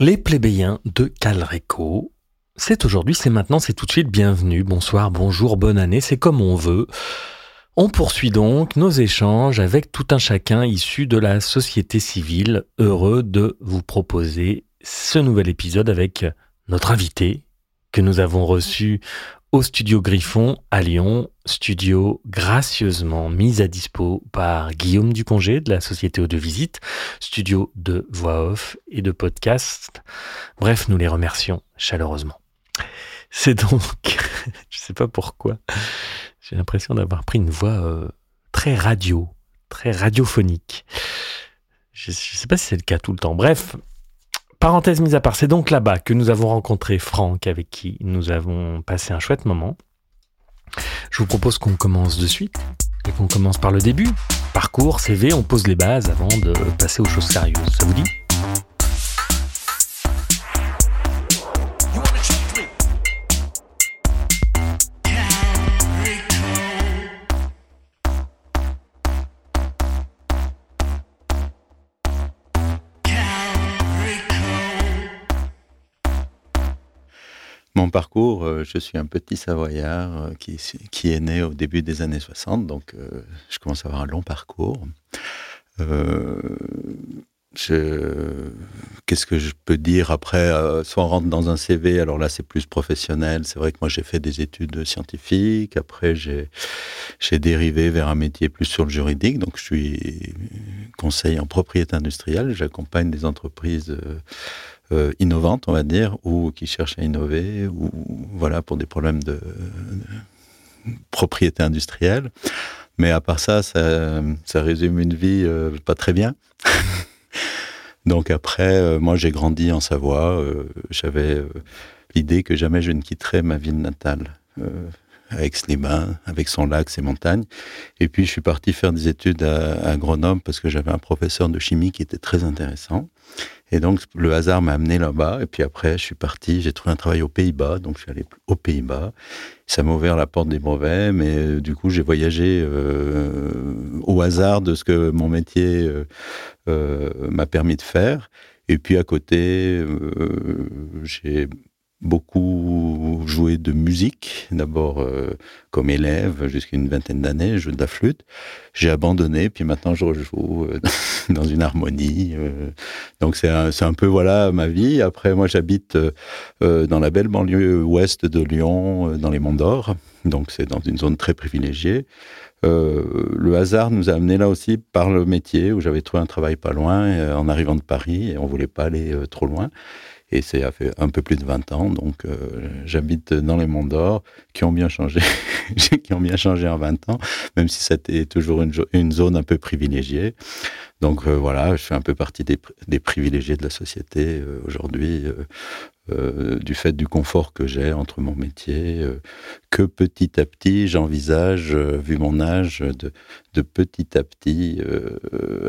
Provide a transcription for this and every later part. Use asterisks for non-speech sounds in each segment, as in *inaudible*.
Les plébéiens de Calreco. C'est aujourd'hui, c'est maintenant, c'est tout de suite bienvenue. Bonsoir, bonjour, bonne année, c'est comme on veut. On poursuit donc nos échanges avec tout un chacun issu de la société civile, heureux de vous proposer ce nouvel épisode avec notre invité que nous avons reçu au studio Griffon à Lyon, studio gracieusement mis à dispo par Guillaume Ducongé de la société Eau de Visite, studio de voix off et de podcast. Bref, nous les remercions chaleureusement. C'est donc, *laughs* je sais pas pourquoi, j'ai l'impression d'avoir pris une voix euh, très radio, très radiophonique. Je ne sais pas si c'est le cas tout le temps. Bref, Parenthèse mise à part, c'est donc là-bas que nous avons rencontré Franck, avec qui nous avons passé un chouette moment. Je vous propose qu'on commence de suite et qu'on commence par le début. Parcours, CV, on pose les bases avant de passer aux choses sérieuses. Ça vous dit? Mon parcours, euh, je suis un petit Savoyard euh, qui, est né au début des années 60, donc euh, je commence à avoir un long parcours. Qu'est-ce que je peux dire après Soit on rentre dans un CV, alors là c'est plus professionnel. C'est vrai que moi j'ai fait des études scientifiques, après j'ai dérivé vers un métier plus sur le juridique, donc je suis conseiller en propriété industrielle, j'accompagne des entreprises euh, innovantes, on va dire, ou qui cherchent à innover, ou voilà, pour des problèmes de, propriété industrielle. Mais à part ça, ça, résume une vie euh, pas très bien. *laughs* Donc après, euh, moi j'ai grandi en Savoie. J'avais l'idée que jamais je ne quitterais ma ville natale avec les bains, avec son lac, ses montagnes. Et puis je suis parti faire des études à, à Grenoble parce que j'avais un professeur de chimie qui était très intéressant. Et donc, le hasard m'a amené là-bas. Et puis après, je suis parti. J'ai trouvé un travail aux Pays-Bas. Donc, je suis allé aux Pays-Bas. Ça m'a ouvert la porte des brevets. Mais euh, du coup, j'ai voyagé euh, au hasard de ce que mon métier euh, m'a permis de faire. Et puis à côté, j'ai beaucoup joué de musique, d'abord euh, comme élève jusqu'à une vingtaine d'années, je joue de la flûte. J'ai abandonné, puis maintenant je rejoue euh, *laughs* dans une harmonie. Euh. donc c'est un, un, peu voilà ma vie. Après moi j'habite dans la belle banlieue ouest de Lyon, dans les Monts d'Or. Donc c'est dans une zone très privilégiée. le hasard nous a amené là aussi par le métier où j'avais trouvé un travail pas loin en arrivant de Paris et on voulait pas aller trop loin. Et c'est fait un peu plus de 20 ans, donc euh, j'habite dans les Monts d'Or, qui ont bien changé, *laughs* en 20 ans, même si c'était toujours une, zone un peu privilégiée. Donc euh, voilà, je fais un peu partie des, privilégiés de la société euh, aujourd'hui. Euh, du fait du confort que j'ai entre mon métier, que petit à petit j'envisage, vu mon âge, de, petit à petit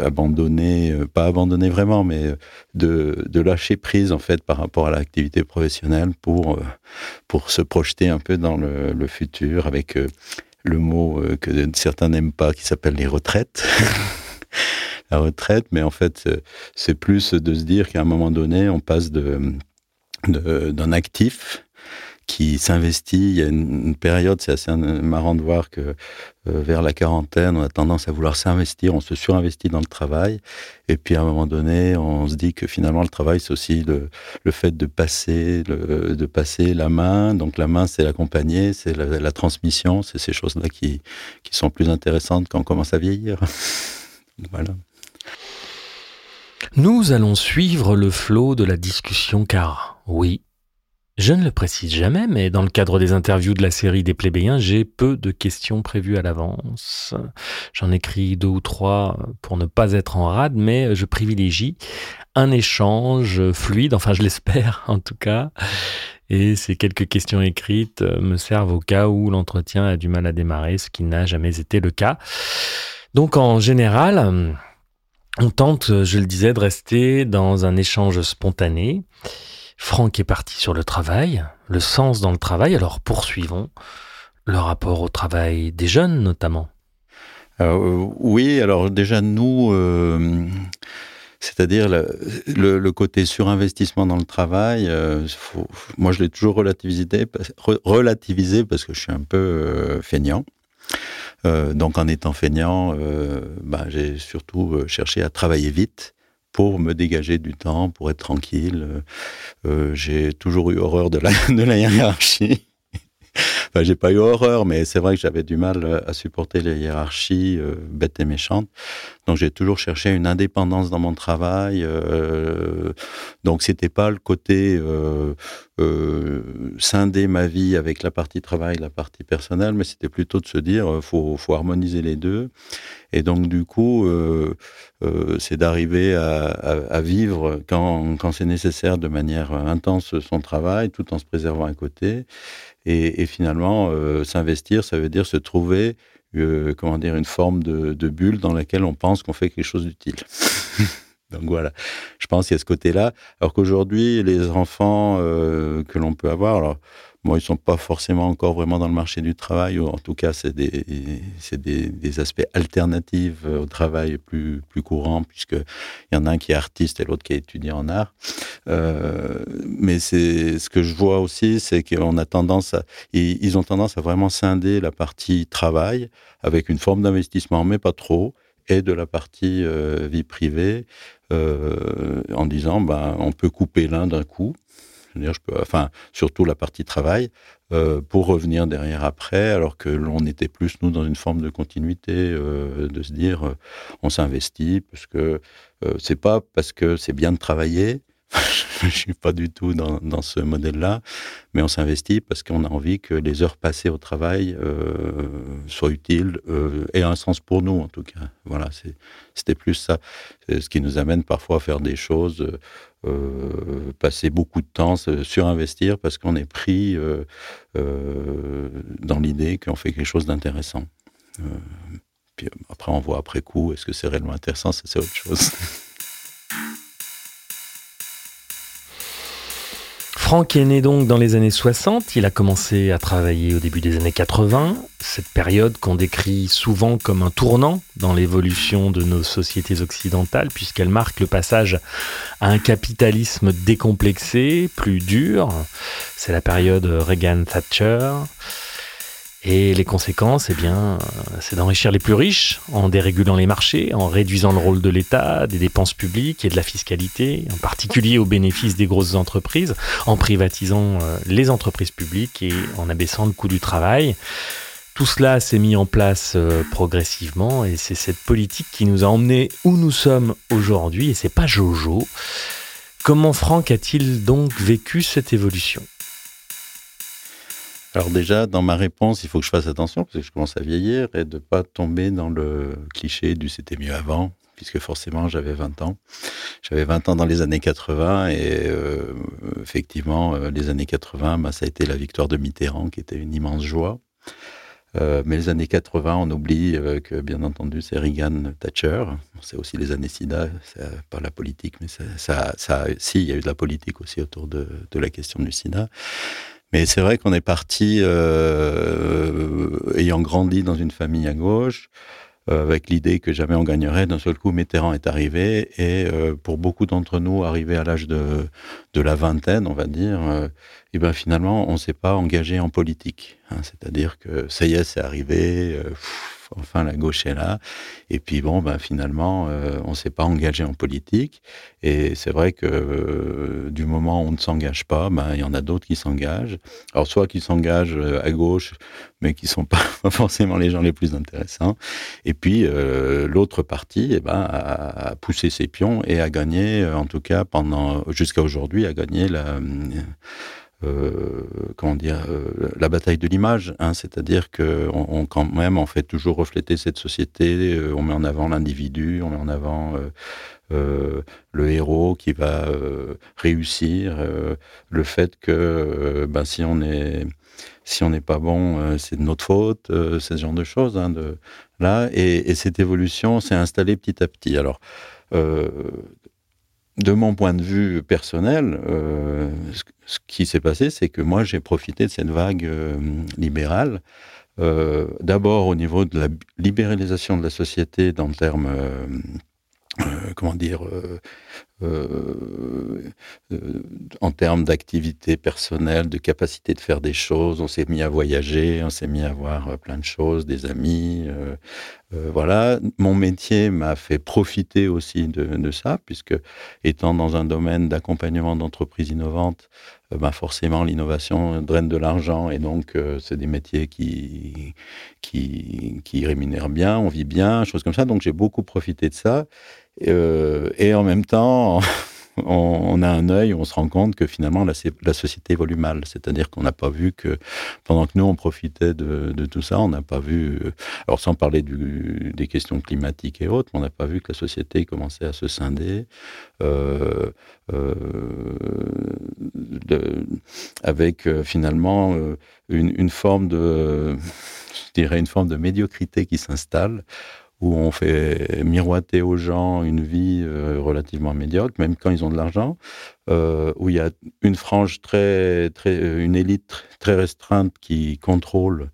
abandonner, pas abandonner vraiment, mais de, de, lâcher prise en fait par rapport à l'activité professionnelle pour, pour se projeter un peu dans le, le futur avec le mot que certains n'aiment pas qui s'appelle les retraites. *laughs* la retraite, mais en fait, c'est plus de se dire qu'à un moment donné, on passe de d'un actif qui s'investit. Il y a une, période, c'est assez marrant de voir que euh, vers la quarantaine, on a tendance à vouloir s'investir, on se surinvestit dans le travail, et puis à un moment donné, on se dit que finalement le travail, c'est aussi le, fait de passer, de passer la main. Donc la main, c'est l'accompagner, c'est la, la, transmission, c'est ces choses-là qui, qui sont plus intéressantes quand on commence à vieillir. *laughs* voilà. Nous allons suivre le flot de la discussion car oui. Je ne le précise jamais, mais dans le cadre des interviews de la série des plébéiens, j'ai peu de questions prévues à l'avance. J'en écris deux ou trois pour ne pas être en rade, mais je privilégie un échange fluide, enfin je l'espère en tout cas. Et ces quelques questions écrites me servent au cas où l'entretien a du mal à démarrer, ce qui n'a jamais été le cas. Donc en général, on tente, je le disais, de rester dans un échange spontané. Franck est parti sur le travail, le sens dans le travail, alors poursuivons le rapport au travail des jeunes notamment. Euh, oui, alors déjà nous, euh, C'est-à-dire le, côté surinvestissement dans le travail, euh, moi je l'ai toujours relativisé, relativisé parce que je suis un peu euh, feignant. Euh, donc en étant feignant, bah, j'ai surtout cherché à travailler vite pour me dégager du temps, pour être tranquille. j'ai toujours eu horreur de la *laughs* hiérarchie. *laughs* j'ai pas eu horreur, mais c'est vrai que j'avais du mal euh, à supporter les hiérarchies euh, bêtes et méchantes. Donc j'ai toujours cherché une indépendance dans mon travail. Euh, donc c'était pas le côté euh, scinder ma vie avec la partie travail, la partie personnelle, mais c'était plutôt de se dire faut, faut harmoniser les deux. Et donc du coup, c'est d'arriver à, à, à, vivre quand, quand c'est nécessaire de manière intense son travail, tout en se préservant à côté. Et, finalement, s'investir, ça veut dire se trouver euh, comment dire, une forme de, de, bulle dans laquelle on pense qu'on fait quelque chose d'utile. *laughs* Donc voilà, je pense qu'il y a ce côté-là. Alors qu'aujourd'hui, les enfants euh, que l'on peut avoir, alors Bon, ils sont pas forcément encore vraiment dans le marché du travail, ou en tout cas, c'est des, des, des, aspects alternatifs euh, au travail plus, plus courant, puisqu'il y en a un qui est artiste et l'autre qui est étudiant en art. Euh, mais c'est ce que je vois aussi, c'est qu'on a tendance à, ils ont tendance à vraiment scinder la partie travail avec une forme d'investissement, mais pas trop, et de la partie euh, vie privée, en disant, ben, on peut couper l'un d'un coup je peux, enfin, surtout la partie travail, euh, pour revenir derrière après, alors que l'on était plus, nous, dans une forme de continuité, euh, de se dire, euh, on s'investit, parce que c'est pas parce que c'est bien de travailler, *laughs* je suis pas du tout dans, dans ce modèle-là, mais on s'investit parce qu'on a envie que les heures passées au travail euh, soient utiles euh, et un sens pour nous en tout cas. Voilà, c'était plus ça, ce qui nous amène parfois à faire des choses, euh, passer beaucoup de temps, surinvestir parce qu'on est pris dans l'idée qu'on fait quelque chose d'intéressant. Puis après, on voit après coup, est-ce que c'est réellement intéressant, c'est autre chose. *laughs* Franck est né donc dans les années 60, il a commencé à travailler au début des années 80, cette période qu'on décrit souvent comme un tournant dans l'évolution de nos sociétés occidentales, puisqu'elle marque le passage à un capitalisme décomplexé, plus dur. C'est la période Reagan-Thatcher. Et les conséquences, eh bien, c'est d'enrichir les plus riches en dérégulant les marchés, en réduisant le rôle de l'État, des dépenses publiques et de la fiscalité, en particulier au bénéfice des grosses entreprises, en privatisant euh, les entreprises publiques et en abaissant le coût du travail. Tout cela s'est mis en place euh, progressivement et c'est cette politique qui nous a emmenés où nous sommes aujourd'hui et c'est pas Jojo. Comment Franck a-t-il donc vécu cette évolution? Alors déjà, dans ma réponse, il faut que je fasse attention parce que je commence à vieillir et de pas tomber dans le cliché du c'était mieux avant, puisque forcément j'avais 20 ans. J'avais 20 ans dans les années 80 et euh, effectivement, euh, les années 80, bah, ça a été la victoire de Mitterrand qui était une immense joie. Euh, mais les années 80, on oublie que, bien entendu, c'est Reagan Thatcher. C'est aussi les années SIDA, pas la politique, mais ça, ça, ça, si, il y a eu de la politique aussi autour de, de la question du SIDA. Mais c'est vrai qu'on est parti euh, ayant grandi dans une famille à gauche, euh, avec l'idée que jamais on gagnerait. D'un seul coup, Mitterrand est arrivé et euh, pour beaucoup d'entre nous, arrivé à l'âge de, la vingtaine, on va dire, et ben finalement, on s'est pas engagé en politique. Hein, C'est-à-dire que ça y est, c'est arrivé. Enfin la gauche est là. Et puis bon, ben, finalement, euh, on ne s'est pas engagé en politique. Et c'est vrai que euh, du moment où on ne s'engage pas, ben, il y en a d'autres qui s'engagent. Alors soit qui s'engagent euh, à gauche, mais qui sont pas *laughs* forcément les gens les plus intéressants. Et puis l'autre partie, eh ben, a, poussé ses pions et a gagné, en tout cas pendant jusqu'à aujourd'hui, a gagné la comment dire, euh, la bataille de l'image, hein, c'est-à-dire que on, quand même on fait toujours refléter cette société, euh, on met en avant l'individu, on met en avant euh, euh, le héros qui va réussir, le fait que ben, si on est si on n'est pas bon, c'est de notre faute, ce genre de choses. Hein, de, là, et, et cette évolution s'est installée petit à petit. Alors, euh, de mon point de vue personnel, euh, ce qui s'est passé, c'est que moi, j'ai profité de cette vague euh, libérale, euh, d'abord au niveau de la libéralisation de la société dans le terme comment dire, en termes d'activité personnelle, de capacité de faire des choses. On s'est mis à voyager, on s'est mis à voir plein de choses, des amis. voilà. Mon métier m'a fait profiter aussi de, de, ça, puisque étant dans un domaine d'accompagnement d'entreprises innovantes, bah forcément l'innovation draine de l'argent et donc c'est des métiers qui, qui, qui rémunèrent bien, on vit bien, choses comme ça. Donc j'ai beaucoup profité de ça. Euh, et en même temps, *laughs* on, a un œil, on se rend compte que finalement la, société évolue mal. C'est-à-dire qu'on n'a pas vu que pendant que nous on profitait de, tout ça, on n'a pas vu, euh, alors sans parler des questions climatiques et autres, on n'a pas vu que la société commençait à se scinder. Euh, euh, avec finalement une, forme de, *laughs* je dirais une forme de médiocrité qui s'installe où on fait miroiter aux gens une vie euh, relativement médiocre, même quand ils ont de l'argent, euh, où il y a une frange très, très, euh, une élite très restreinte qui contrôle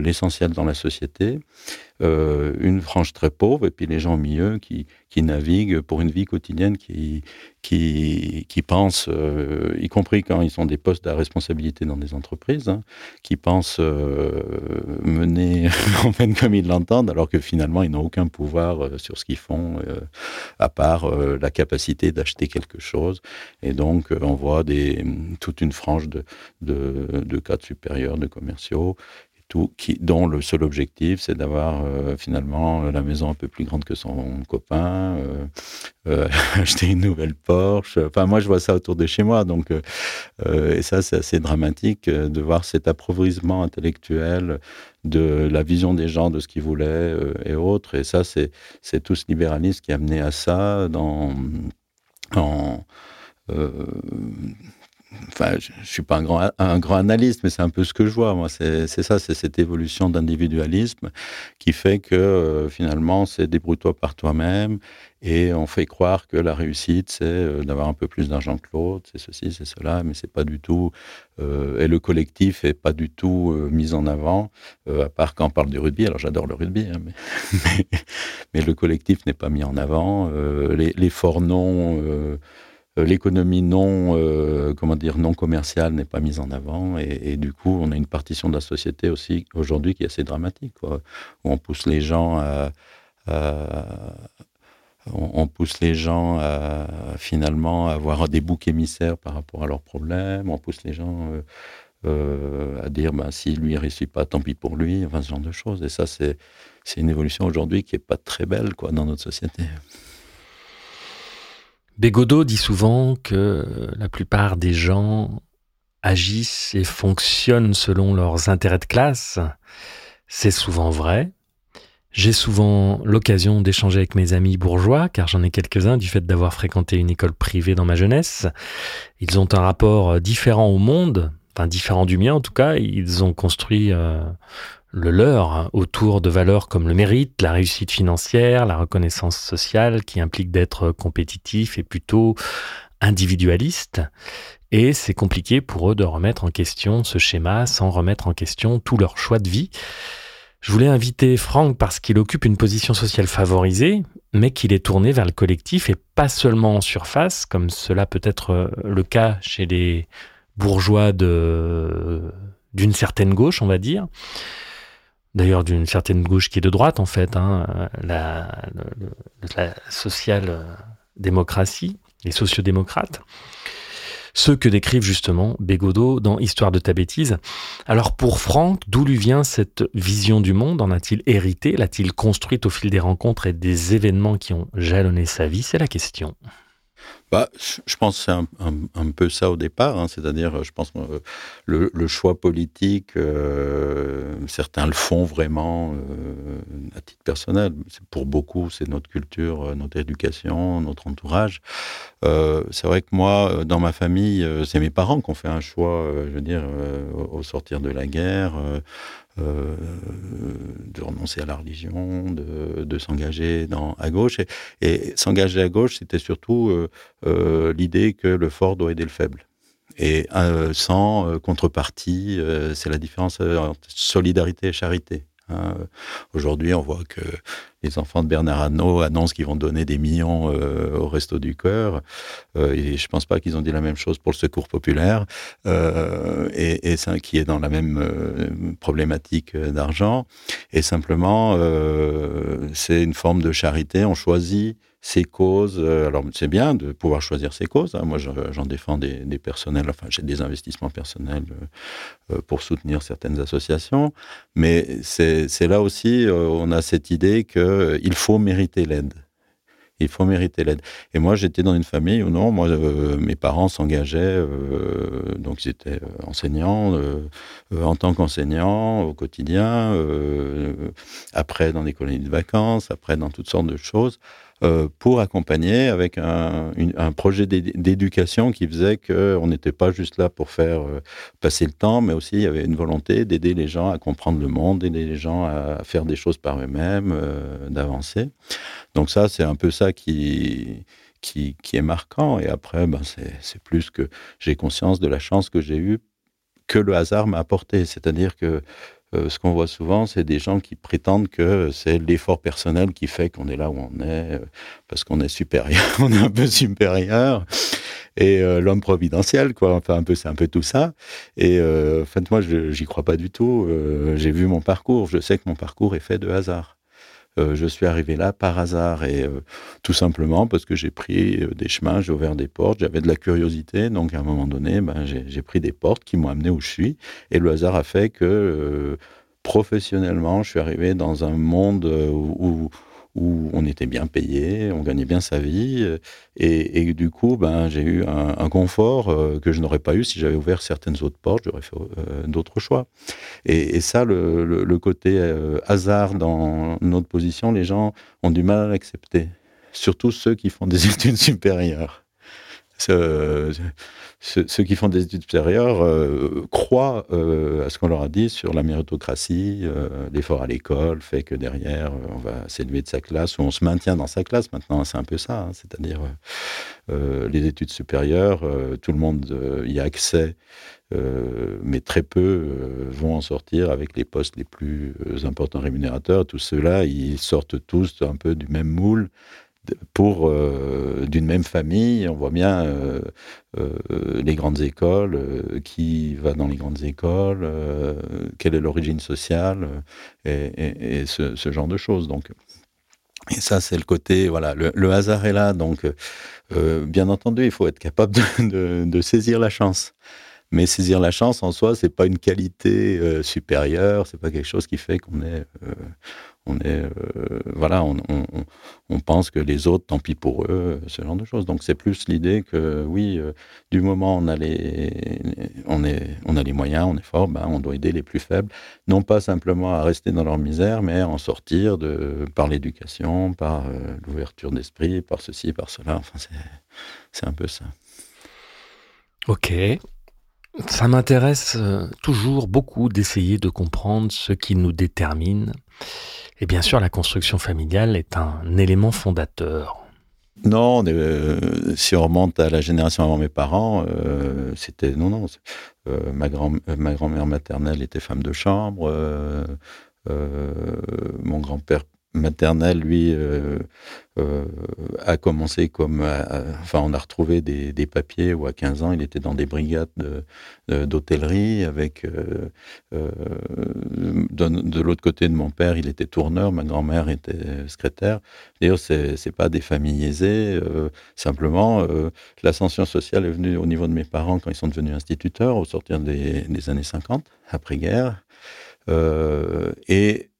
l'essentiel dans la société, euh, une frange très pauvre, et puis les gens au milieu qui, qui naviguent pour une vie quotidienne qui, qui, qui pensent, euh, y compris quand ils ont des postes à responsabilité dans des entreprises, hein, qui pensent euh, mener *laughs* en comme ils l'entendent, alors que finalement ils n'ont aucun pouvoir sur ce qu'ils font, à part la capacité d'acheter quelque chose. Et donc on voit des, toute une frange de, de cadres supérieurs, de commerciaux, dont le seul objectif, c'est d'avoir euh, finalement la maison un peu plus grande que son copain, euh, euh, *laughs* acheter une nouvelle Porsche. Enfin, moi, je vois ça autour de chez moi. Donc, euh, et ça, c'est assez dramatique de voir cet appauvrissement intellectuel de la vision des gens, de ce qu'ils voulaient et autres. Et ça, c'est tout ce libéralisme qui a amené à ça dans... En, enfin, je, ne suis pas un grand, analyste, mais c'est un peu ce que je vois. C'est ça, c'est cette évolution d'individualisme qui fait que euh, finalement, c'est débrouille-toi par toi-même et on fait croire que la réussite, c'est euh, d'avoir un peu plus d'argent que l'autre, c'est ceci, c'est cela, mais c'est pas du tout. Euh, et le collectif est pas du tout mis en avant, à part quand on parle du rugby. Alors j'adore le rugby, hein, mais, *laughs* le collectif n'est pas mis en avant. Les, les forts noms l'économie non, euh, comment dire, non commerciale n'est pas mise en avant et, du coup, on a une partition de la société aussi aujourd'hui qui est assez dramatique, où on pousse les gens à, on, pousse les gens à finalement avoir des boucs émissaires par rapport à leurs problèmes, on pousse les gens euh, euh, à dire ben, si lui ne réussit pas, tant pis pour lui, enfin ce genre de choses. Et ça, c'est une évolution aujourd'hui qui n'est pas très belle quoi, dans notre société. Bégodeau dit souvent que la plupart des gens agissent et fonctionnent selon leurs intérêts de classe. C'est souvent vrai. J'ai souvent l'occasion d'échanger avec mes amis bourgeois, car j'en ai quelques-uns du fait d'avoir fréquenté une école privée dans ma jeunesse. Ils ont un rapport différent au monde, enfin différent du mien en tout cas. Ils ont construit euh, le leur autour de valeurs comme le mérite, la réussite financière, la reconnaissance sociale qui implique d'être compétitif et plutôt individualiste. Et c'est compliqué pour eux de remettre en question ce schéma sans remettre en question tout leur choix de vie. Je voulais inviter Franck parce qu'il occupe une position sociale favorisée, mais qu'il est tourné vers le collectif et pas seulement en surface, comme cela peut être le cas chez les bourgeois de d'une certaine gauche, on va dire d'ailleurs d'une certaine gauche qui est de droite en fait, hein, la, social-démocratie, les sociodémocrates, ceux que décrivent justement Bégodeau dans Histoire de ta bêtise. Alors pour Franck, d'où lui vient cette vision du monde? En a-t-il hérité? L'a-t-il construite au fil des rencontres et des événements qui ont jalonné sa vie? C'est la question. Bah, je pense que c'est un, peu ça au départ, hein, c'est-à-dire, je pense euh, le, le, choix politique, euh, certains le font vraiment euh, à titre personnel. Pour beaucoup, c'est notre culture, euh, notre éducation, notre entourage. Euh, c'est vrai que moi, dans ma famille, c'est mes parents qui ont fait un choix, je veux dire, au sortir de la guerre. Euh, de renoncer à la religion, de, de s'engager à gauche. Et, s'engager à gauche, c'était surtout euh, euh, l'idée que le fort doit aider le faible. Et euh, sans euh, contrepartie, c'est la différence entre solidarité et charité. Hein. Aujourd'hui, on voit que les enfants de Bernard Arnault annoncent qu'ils vont donner des millions euh, au Resto du Cœur. Euh, et je pense pas qu'ils ont dit la même chose pour le Secours populaire, euh, et, qui est dans la même problématique d'argent. Et simplement, c'est une forme de charité. On choisit ses causes. Euh, alors, c'est bien de pouvoir choisir ses causes. Hein. Moi, j'en défends des, personnels, enfin, j'ai des investissements personnels euh, euh, pour soutenir certaines associations. Mais c'est là aussi, on a cette idée qu'il faut mériter l'aide. Il faut mériter l'aide. Et moi, j'étais dans une famille où non, moi, mes parents s'engageaient, donc ils étaient enseignants, en tant qu'enseignants au quotidien, après dans des colonies de vacances, après dans toutes sortes de choses. Euh, pour accompagner avec un, projet d'éducation qui faisait qu'on n'était pas juste là pour faire euh, passer le temps, mais aussi il y avait une volonté d'aider les gens à comprendre le monde, d'aider les gens à faire des choses par eux-mêmes, euh, d'avancer. Donc ça, c'est un peu ça qui, qui, est marquant. Et après, ben, c'est plus que j'ai conscience de la chance que j'ai eue que le hasard m'a apporté. C'est-à-dire que euh, ce qu'on voit souvent, c'est des gens qui prétendent que c'est l'effort personnel qui fait qu'on est là où on est, euh, parce qu'on est supérieur, *laughs* on est un peu supérieur, et euh, l'homme providentiel, quoi. Enfin, un peu, c'est un peu tout ça. Et en fait, moi, j'y crois pas du tout. J'ai vu mon parcours, je sais que mon parcours est fait de hasard. Euh, je suis arrivé là par hasard et euh, tout simplement parce que j'ai pris euh, des chemins, j'ai ouvert des portes, j'avais de la curiosité, donc à un moment donné, ben, j'ai pris des portes qui m'ont amené où je suis et le hasard a fait que professionnellement, je suis arrivé dans un monde où où on était bien payé, on gagnait bien sa vie, et, du coup, ben, j'ai eu un, confort euh, que je n'aurais pas eu si j'avais ouvert certaines autres portes, j'aurais fait euh, d'autres choix. Et, ça, le, côté euh, hasard dans notre position, les gens ont du mal à l'accepter, surtout ceux qui font des *laughs* études supérieures ceux, qui font des études supérieures euh, croient euh, à ce qu'on leur a dit sur la méritocratie, euh, l'effort à l'école fait que derrière on va s'élever de sa classe ou on se maintient dans sa classe. Maintenant, c'est un peu ça, hein. c'est-à-dire les études supérieures, tout le monde y a accès. mais très peu vont en sortir avec les postes les plus importants rémunérateurs. Tous ceux-là, ils sortent tous un peu du même moule pour euh, d'une même famille. On voit bien euh, euh, les grandes écoles, qui va dans les grandes écoles, quelle est l'origine sociale et, ce, genre de choses. Donc, et ça, c'est le côté, voilà, le, hasard est là. Donc, bien entendu, il faut être capable de, de, saisir la chance. Mais saisir la chance en soi, c'est pas une qualité supérieure, c'est pas quelque chose qui fait qu'on est on est euh, voilà on, pense que les autres tant pis pour eux ce genre de choses. Donc c'est plus l'idée que oui euh, du moment on a les on est on a les moyens on est fort ben, on doit aider les plus faibles. Non pas simplement à rester dans leur misère mais à en sortir de par l'éducation par euh, l'ouverture d'esprit par ceci par cela. Enfin c'est un peu ça. Ok. Ça m'intéresse toujours beaucoup d'essayer de comprendre ce qui nous détermine et bien sûr, la construction familiale est un élément fondateur. Non, euh, si on remonte à la génération avant mes parents, euh, c'était non, non. Euh, ma grand ma grand-mère maternelle était femme de chambre. mon grand-père maternelle, lui, euh, euh, a commencé comme. enfin, on a retrouvé des, papiers où à 15 ans, il était dans des brigades d'hôtellerie avec. Euh, de, l'autre côté de mon père, il était tourneur, ma grand-mère était secrétaire. D'ailleurs, c'est n'est pas des familles aisées. simplement, l'ascension sociale est venue au niveau de mes parents quand ils sont devenus instituteurs au sortir des, des années 50, après-guerre. et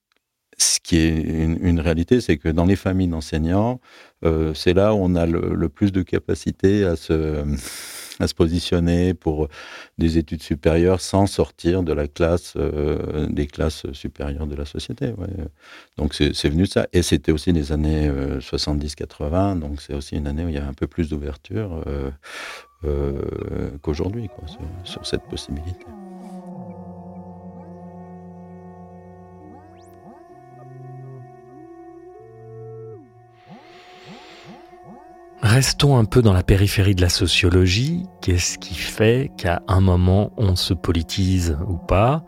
ce qui est une, réalité, c'est que dans les familles d'enseignants, euh, c'est là où on a le, plus de capacité à se, positionner pour des études supérieures sans sortir de la classe, euh, des classes supérieures de la société. Donc c'est venu de ça. Et c'était aussi les années 70-80, euh, donc c'est aussi une année où il y a un peu plus d'ouverture qu'aujourd'hui sur cette possibilité. Restons un peu dans la périphérie de la sociologie. Qu'est-ce qui fait qu'à un moment on se politise ou pas?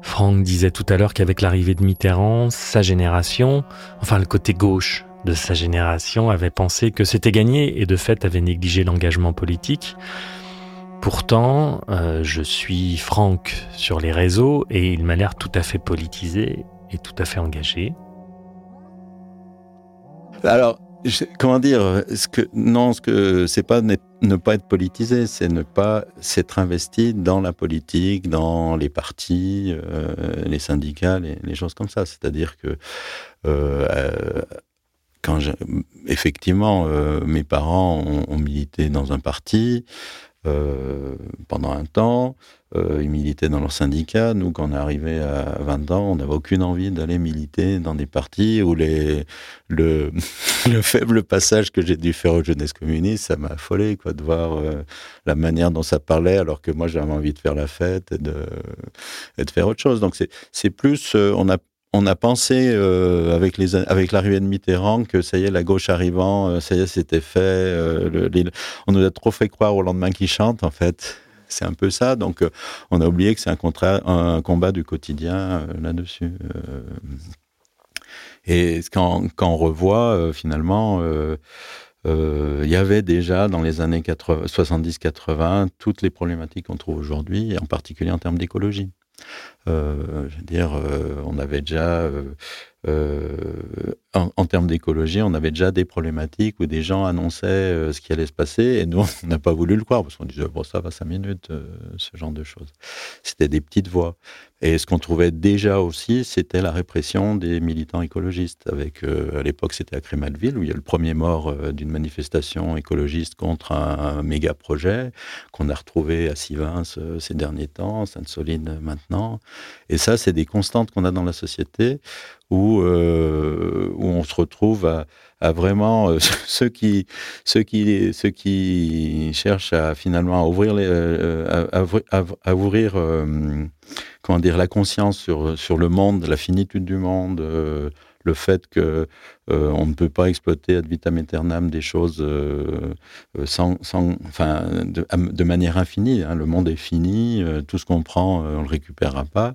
Franck disait tout à l'heure qu'avec l'arrivée de Mitterrand, sa génération, enfin le côté gauche de sa génération, avait pensé que c'était gagné et de fait avait négligé l'engagement politique. Pourtant, euh, je suis Franck sur les réseaux et il m'a l'air tout à fait politisé et tout à fait engagé. Alors, comment dire Non, ce que c'est pas ne, pas être politisé, c'est ne pas s'être investi dans la politique, dans les partis, euh, les syndicats, les, choses comme ça. C'est-à-dire que euh, euh, quand effectivement mes parents ont, milité dans un parti pendant un temps. Euh, ils militaient dans leur syndicat. Nous, quand on est arrivé à 20 ans, on n'avait aucune envie d'aller militer dans des partis où le, *laughs* le faible passage que j'ai dû faire aux jeunesses communistes, ça m'a affolé, quoi, de voir euh, la manière dont ça parlait, alors que moi, j'avais envie de faire la fête et de, et de faire autre chose. Donc, c'est plus, euh, on a on a pensé euh, avec les avec l'arrivée de Mitterrand que ça y est la gauche arrivant ça y est c'était fait on nous a trop fait croire au lendemain qui chante en fait c'est un peu ça. Donc, euh, on a oublié que c'est un, combat du quotidien euh, là-dessus. Euh. et quand, on revoit, finalement, il y avait déjà dans les années 70-80 toutes les problématiques qu'on trouve aujourd'hui, en particulier en termes d'écologie. Je veux dire, on avait déjà euh, en, termes d'écologie, on avait déjà des problématiques où des gens annonçaient euh, ce qui allait se passer et nous, *laughs* on n'a pas voulu le croire parce qu'on disait, bon, ça va cinq minutes, euh, ce genre de choses. C'était des petites voix. Et ce qu'on trouvait déjà aussi, c'était la répression des militants écologistes. Avec, à l'époque, c'était à Crémalville, où il y a le premier mort d'une manifestation écologiste contre un, méga projet qu'on a retrouvé à Sivins ces derniers temps, Sainte-Soline maintenant. Et ça, c'est des constantes qu'on a dans la société où, euh, où on se retrouve à, vraiment euh, *laughs* ceux qui ceux qui ceux qui cherchent à finalement ouvrir les, euh, à, ouvrir comment dire la conscience sur sur le monde, la finitude du monde, le fait que on ne peut pas exploiter ad vitam aeternam des choses sans, sans, enfin, de, manière infinie. Hein. Le monde est fini, tout ce qu'on prend, on le récupérera pas.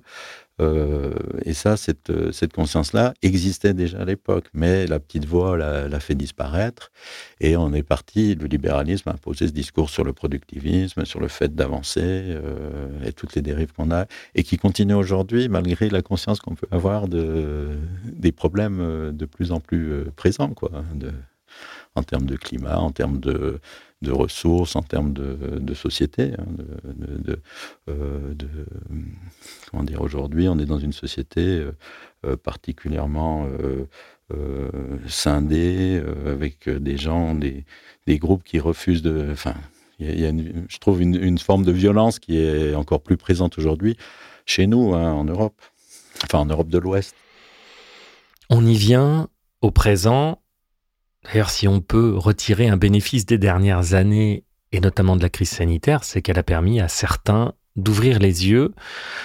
Euh, et ça, cette, cette conscience-là existait déjà à l'époque, mais la petite voix l'a fait disparaître. Et on est parti, le libéralisme a posé ce discours sur le productivisme, sur le fait d'avancer, euh, et toutes les dérives qu'on a, et qui continue aujourd'hui, malgré la conscience qu'on peut avoir de, des problèmes euh, de plus en plus présents, quoi, en termes de climat, en termes de, de ressources, en termes de, société. Hein, de, euh, comment dire, aujourd'hui, on est dans une société euh, euh, particulièrement scindée, avec des gens, des, groupes qui refusent de. Enfin, il y a, je trouve une, forme de violence qui est encore plus présente aujourd'hui chez nous, hein, en Europe, enfin en Europe de l'Ouest. On y vient au présent D'ailleurs, si on peut retirer un bénéfice des dernières années, et notamment de la crise sanitaire, c'est qu'elle a permis à certains d'ouvrir les yeux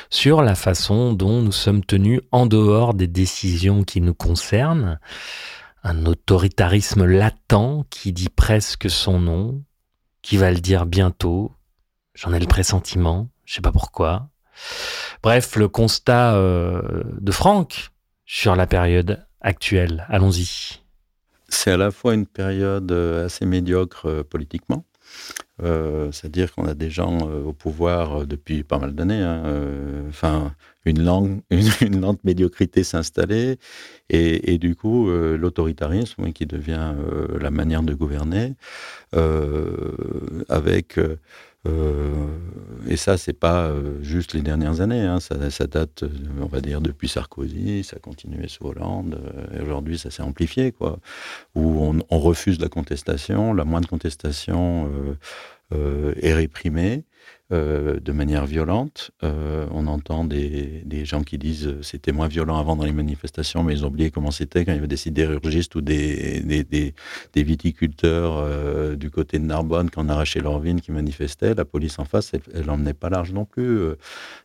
sur la façon dont nous sommes tenus en dehors des décisions qui nous concernent. Un autoritarisme latent qui dit presque son nom, qui va le dire bientôt. J'en ai le pressentiment, je sais pas pourquoi. Bref, le constat euh, de Franck sur la période actuelle. Allons-y c'est à la fois une période euh, assez médiocre euh, politiquement, euh, c'est-à-dire qu'on a des gens au pouvoir depuis pas mal d'années. Hein, enfin, *laughs* une, lente médiocrité s'installer et, du coup, l'autoritarisme qui devient la manière de gouverner, avec et ça, c'est pas euh, juste les dernières années. Hein. Ça, date, euh, on va dire, depuis Sarkozy. Ça a continué sous Hollande. et aujourd'hui, ça s'est amplifié, quoi. Où on, on, refuse la contestation. La moindre contestation est réprimée. Euh, de manière violente. Euh, on entend des, gens qui disent euh, c'était moins violent avant dans les manifestations, mais ils ont oublié comment c'était quand il y avait des sidérurgistes ou des, viticulteurs du côté de Narbonne qui en arrachaient leur vigne qui manifestaient. La police en face, elle n'emmenait pas large non plus.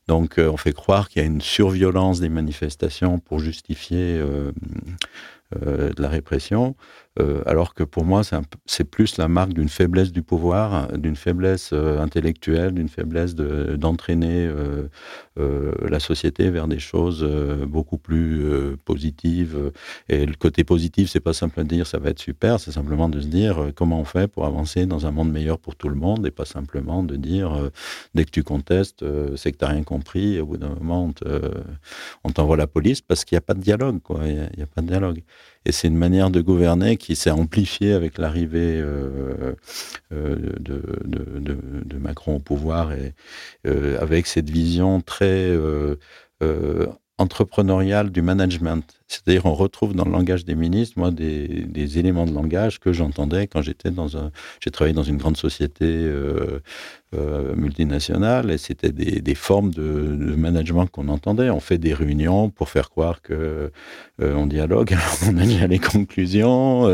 Donc on fait croire qu'il y a une surviolence des manifestations pour justifier de la répression. Euh, alors que pour moi, c'est plus la marque d'une faiblesse du pouvoir, d'une faiblesse euh, intellectuelle, d'une faiblesse d'entraîner euh, la société vers des choses beaucoup plus positives. Et le côté positif, c'est pas simplement de dire ça va être super, c'est simplement de se dire comment on fait pour avancer dans un monde meilleur pour tout le monde et pas simplement de dire dès que tu contestes, c'est que tu n'as rien compris. Et au bout d'un moment, on t'envoie la police parce qu'il n'y a pas de dialogue. Il n'y a, pas de dialogue. Et c'est une manière de gouverner qui s'est amplifiée avec l'arrivée euh, euh, de, Macron au pouvoir et euh, avec cette vision très entrepreneuriale du management. C'est-à-dire, on retrouve dans le langage des ministres, moi, des, éléments de langage que j'entendais quand j'étais dans un. J'ai travaillé dans une grande société euh, euh, multinationale et c'était des, formes de, management qu'on entendait. On fait des réunions pour faire croire que euh, dialogue, *laughs* alors on a déjà les conclusions,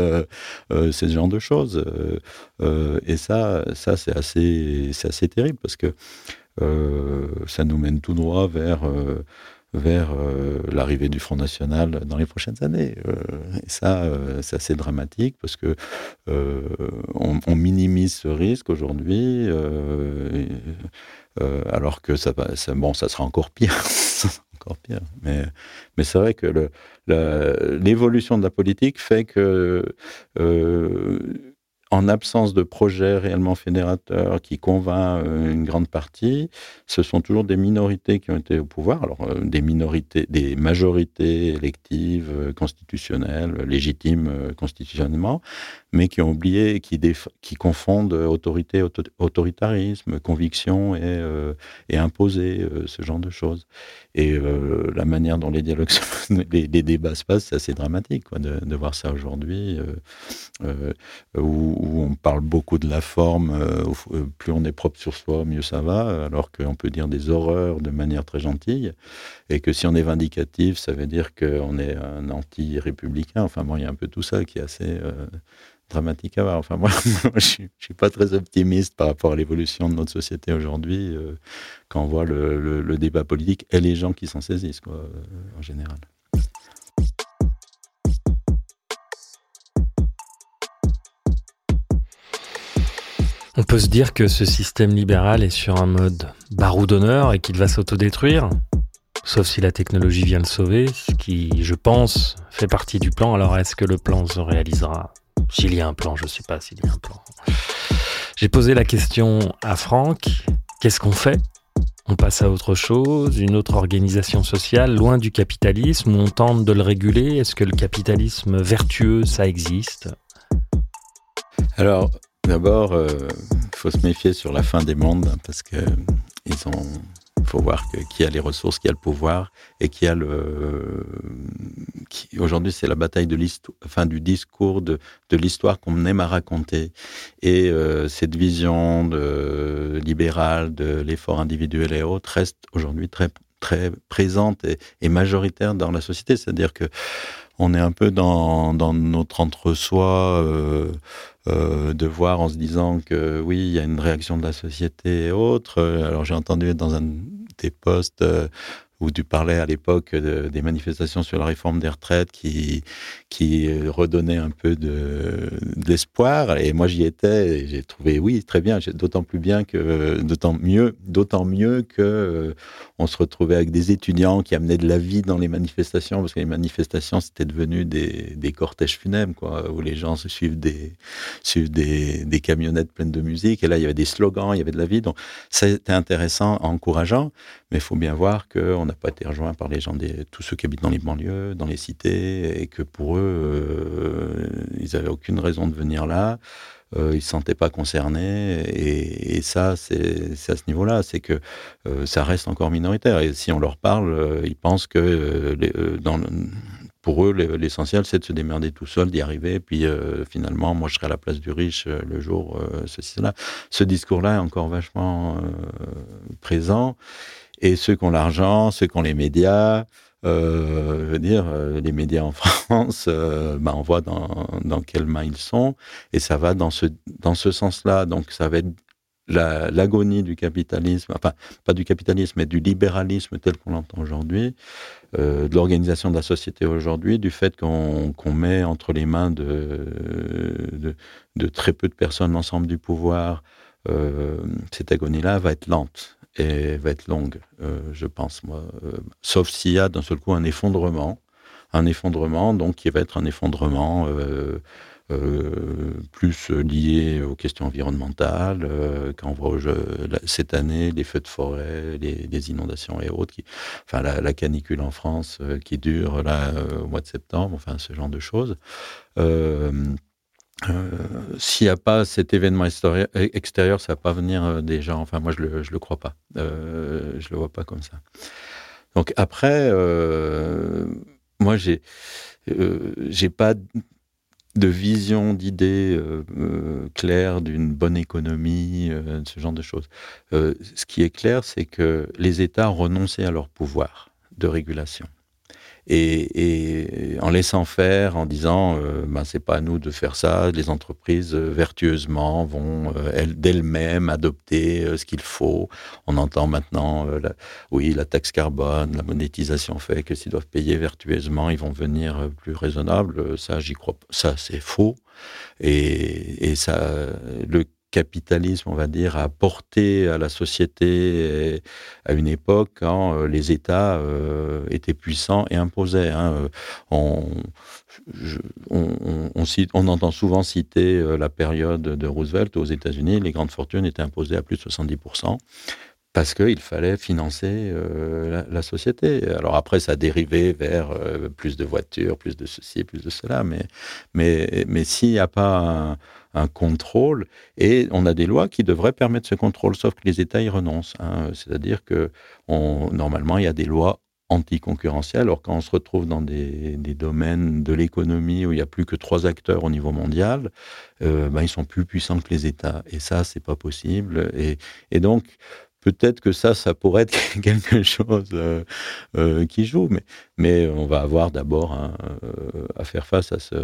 ce genre de choses. et ça, ça c'est assez, assez terrible parce que ça nous mène tout droit vers vers euh, l'arrivée du Front National dans les prochaines années. Euh, et ça, euh, c'est assez dramatique parce que on, minimise ce risque aujourd'hui, alors que ça, ça, bon, ça sera encore pire. *laughs* encore pire. Mais c'est vrai que l'évolution de la politique fait que en absence de projet réellement fédérateur qui convainc euh, une grande partie, ce sont toujours des minorités qui ont été au pouvoir. Alors, euh, des minorités, des majorités électives, euh, constitutionnelles, légitimes constitutionnellement, mais qui ont oublié, qui, qui confondent autorité, autoritarisme, conviction et, et imposer, ce genre de choses. Et la manière dont les dialogues, *laughs* les, débats se passent, c'est assez dramatique quoi, de, de, voir ça aujourd'hui, où, où on parle beaucoup de la forme, euh, euh, plus on est propre sur soi, mieux ça va, alors qu'on peut dire des horreurs de manière très gentille, et que si on est vindicatif, ça veut dire qu'on est un anti-républicain. Enfin bon, il y a un peu tout ça qui est assez euh, voir. Enfin moi, *laughs* je, suis, suis pas très optimiste par rapport à l'évolution de notre société aujourd'hui, quand on voit le, le, débat politique et les gens qui s'en saisissent, quoi, en général. On peut se dire que ce système libéral est sur un mode baroudonneur et qu'il va s'autodétruire, sauf si la technologie vient le sauver, ce qui, je pense, fait partie du plan. Alors est-ce que le plan se réalisera? S'il y a un plan, je ne sais pas s'il y a un plan. J'ai posé la question à Franck, qu'est-ce qu'on fait? On passe à autre chose, une autre organisation sociale, loin du capitalisme, on tente de le réguler. Est-ce que le capitalisme vertueux, ça existe? Alors, D'abord, il euh, faut se méfier sur la fin des mondes hein, parce que ils ont. Faut voir qui a les ressources, qui a le pouvoir et qui a le. Aujourd'hui, c'est la bataille de enfin du discours de, l'histoire qu'on aime à raconter et euh, cette vision libérale de l'effort individuel et autres reste aujourd'hui très très présente et, majoritaire dans la société. C'est-à-dire que on est un peu dans, dans notre entre-soi euh, euh, de voir en se disant que oui, il y a une réaction de la société et autres. Alors j'ai entendu dans un des postes euh, où tu parlais à l'époque des manifestations sur la réforme des retraites qui, qui redonnaient un peu de, d'espoir. Et moi, j'y étais et j'ai trouvé, oui, très bien, d'autant plus bien que, d'autant mieux, d'autant mieux que euh, on se retrouvait avec des étudiants qui amenaient de la vie dans les manifestations, parce que les manifestations, c'était devenu des, des cortèges funèbres, quoi, où les gens se suivent des, suivent des, des camionnettes pleines de musique. Et là, il y avait des slogans, il y avait de la vie. Donc, c'était intéressant, encourageant. Mais il faut bien voir qu'on n'a pas été rejoint par les gens, tous ceux qui habitent dans les banlieues, dans les cités, et que pour eux, euh, ils n'avaient aucune raison de venir là. Euh, ils ne se sentaient pas concernés. Et, ça, c'est à ce niveau-là, c'est que euh, ça reste encore minoritaire. Et si on leur parle, ils pensent que dans pour eux, l'essentiel, c'est de se démerder tout seul, d'y arriver. Puis finalement, moi, je serai à la place du riche le jour, ceci, cela. Ce discours-là est encore vachement présent. Et ceux qui ont l'argent, ceux qui ont les médias, euh, je veux dire, euh, les médias en *laughs* France, euh, bah, on voit dans, dans quelles mains ils sont, et ça va dans ce, dans ce sens-là. Donc, ça va être l'agonie du capitalisme, enfin pas du capitalisme, mais du libéralisme tel qu'on l'entend aujourd'hui, euh, de l'organisation de la société aujourd'hui, du fait qu'on met entre les mains de, de, très peu de personnes l'ensemble du pouvoir, euh, cette agonie-là va être lente et va être longue, euh, je pense, moi. sauf s'il y a d'un seul coup un effondrement, un effondrement, donc qui va être un effondrement euh, plus liées aux questions environnementales. Euh, quand on voit cette année les feux de forêt, les, inondations et autres, enfin la, canicule en France euh, qui dure là au mois de septembre, enfin ce genre de choses. S'il n'y a pas cet événement extérieur, ça va pas venir des gens. Enfin, moi, je le, je le crois pas. je le vois pas comme ça. Donc après, moi, j'ai, j'ai pas de vision, d'idées euh, euh, claires d'une bonne économie, euh, ce genre de choses. ce qui est clair, c'est que les États ont renoncé à leur pouvoir de régulation et, en laissant faire, en disant euh, ben, c'est pas à nous de faire ça, les entreprises euh, vertueusement vont euh, d'elles-mêmes adopter ce qu'il faut. On entend maintenant, oui, la taxe carbone, la monétisation fait que s'ils doivent payer vertueusement, ils vont venir plus raisonnables. Ça, j'y crois. Ça, c'est faux. Et, et ça, le capitalisme, on va dire, a porté à la société à une époque quand euh, les États euh, étaient puissants et imposaient. Hein. Euh, on, on, entend souvent citer la période de Roosevelt aux États-Unis, les grandes fortunes étaient imposées à plus de 70% parce qu'il fallait financer la, société. Alors après, ça a dérivé vers plus de voitures, plus de ceci, plus de cela, mais, mais, mais s'il n'y a pas un, un contrôle, et on a des lois qui devraient permettre ce contrôle, sauf que les États y renoncent. Hein. C'est-à-dire que normalement, il y a des lois anticoncurrentielles, alors quand on se retrouve dans des, domaines de l'économie où il n'y a plus que trois acteurs au niveau mondial, euh, ben, ils sont plus puissants que les États. Et ça, c'est pas possible. Et donc, peut-être que ça, ça pourrait être *laughs* quelque chose euh, euh, qui joue, mais, on va avoir d'abord euh, à faire face à, ce,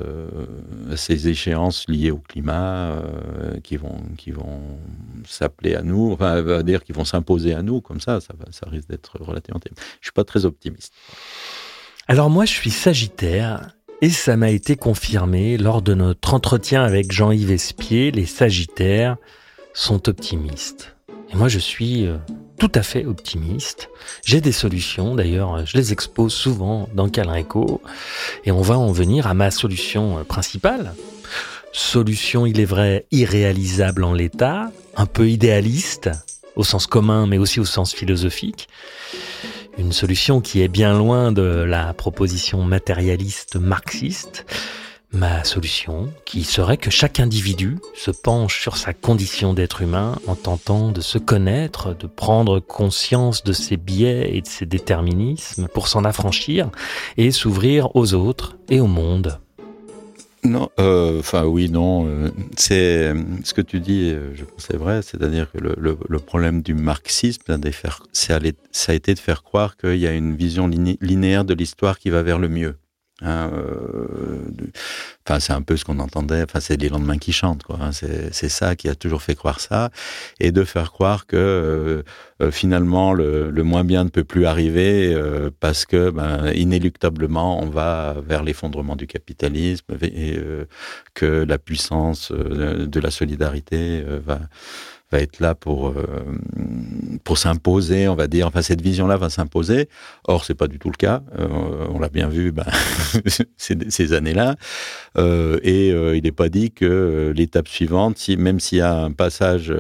ces échéances liées au climat qui vont, qui à nous, enfin, va dire qui vont s'imposer à nous, comme ça, ça, risque d'être relativement. Je suis pas très optimiste. Alors moi, je suis Sagittaire. Et ça m'a été confirmé lors de notre entretien avec Jean-Yves Espier, les Sagittaires sont optimistes. Et moi, je suis euh, tout à fait optimiste. J'ai des solutions, d'ailleurs, je les expose souvent dans Calreco. Et on va en venir à ma solution euh, principale. Solution, il est vrai, irréalisable en l'état, un peu idéaliste, au sens commun, mais aussi au sens philosophique. Une solution qui est bien loin de la proposition matérialiste marxiste ma solution, qui serait que chaque individu se penche sur sa condition d'être humain en tentant de se connaître, de prendre conscience de ses biais et de ses déterminismes pour s'en affranchir et s'ouvrir aux autres et au monde. Non, euh, enfin oui, non. Euh, c'est ce que tu dis, euh, je pense c'est vrai. C'est-à-dire que le, problème du marxisme, ça a été de faire croire qu'il y a une vision linéaire de l'histoire qui va vers le mieux. Hein, euh, enfin, c'est un peu ce qu'on entendait. Enfin, c'est les lendemains qui chantent, quoi. Hein, c'est ça qui a toujours fait croire ça, et de faire croire que euh, euh, finalement le, moins bien ne peut plus arriver parce que ben, inéluctablement on va vers l'effondrement du capitalisme et que la puissance de la solidarité va va être là pour euh, pour s'imposer, on va dire. Enfin, cette vision-là va s'imposer. Or, c'est pas du tout le cas. Euh, on l'a bien vu ben, *laughs* ces, années-là. Euh, et il n'est pas dit que l'étape suivante, si, même s'il y a un passage,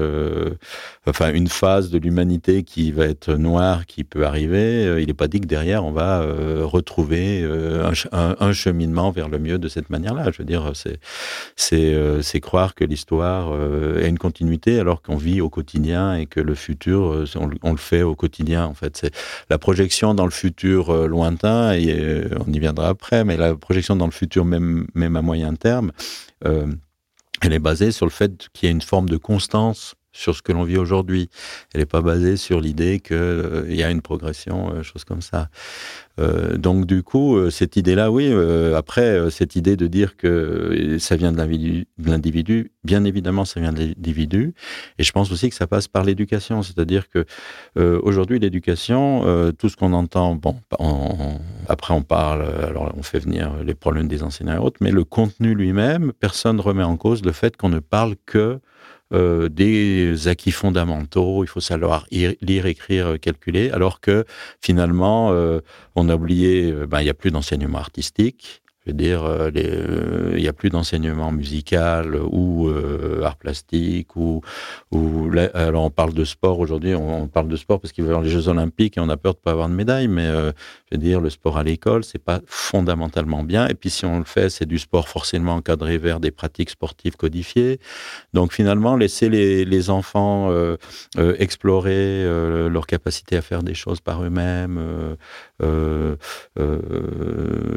enfin une phase de l'humanité qui va être noire, qui peut arriver, il n'est pas dit que derrière on va retrouver un, un, cheminement vers le mieux de cette manière-là. Je veux dire, c'est croire que l'histoire est une continuité alors qu'on vit au quotidien et que le futur, euh, on, le fait au quotidien. En fait, c'est la projection dans le futur euh, lointain et euh, on y viendra après, mais la projection dans le futur même même à moyen terme, elle est basée sur le fait qu'il y a une forme de constance sur ce que l'on vit aujourd'hui. Elle n'est pas basée sur l'idée qu'il euh, y a une progression, euh, chose comme ça. Euh, donc du coup, cette idée-là, oui. après, cette idée de dire que ça vient de l'individu, bien évidemment, ça vient de l'individu. Et je pense aussi que ça passe par l'éducation, c'est-à-dire que aujourd'hui, l'éducation, tout ce qu'on entend, bon, après on parle, alors on fait venir les problèmes des enseignants et autres, mais le contenu lui-même, personne ne remet en cause le fait qu'on ne parle que euh, des acquis fondamentaux, il faut savoir lire, écrire, calculer, alors que finalement, euh, on a oublié, euh, ben, il n'y a plus d'enseignement artistique, je veux dire, euh, euh, il n'y a plus d'enseignement musical ou euh, art plastique ou, alors on parle de sport aujourd'hui. On, parle de sport parce qu'il va y avoir les Jeux Olympiques et on a peur de pas avoir de médaille. Mais je veux dire, le sport à l'école, c'est pas fondamentalement bien. Et puis si on le fait, c'est du sport forcément encadré vers des pratiques sportives codifiées. Donc finalement, laisser les enfants explorer leur capacité à faire des choses par eux-mêmes,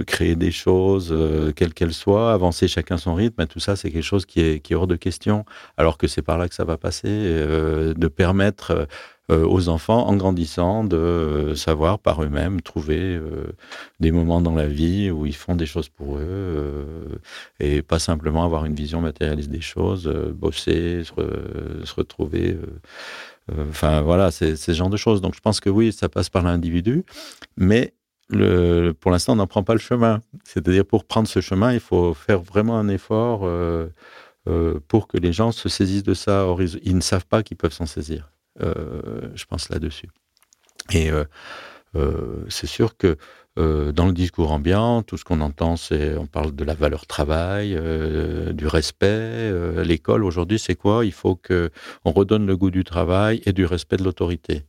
créer des choses euh, quelle qu'elle soit, avancer chacun son rythme, tout ça, c'est quelque chose qui est, hors de question, alors que c'est par là que ça va passer, euh, de permettre euh, aux enfants, en grandissant, de savoir par eux-mêmes trouver des moments dans la vie où ils font des choses pour eux, et pas simplement avoir une vision matérialiste des choses, bosser, se, retrouver. Enfin voilà, c'est ce genre de choses. Donc je pense que oui, ça passe par l'individu, mais pour l'instant, on n'en prend pas le chemin. C'est-à-dire, pour prendre ce chemin, il faut faire vraiment un effort euh, euh, pour que les gens se saisissent de ça. Ils, ne savent pas qu'ils peuvent s'en saisir. Euh, je pense là-dessus. Et c'est sûr que dans le discours ambiant, tout ce qu'on entend, c'est on parle de la valeur travail, du respect. L'école aujourd'hui, c'est quoi? Il faut que on redonne le goût du travail et du respect de l'autorité.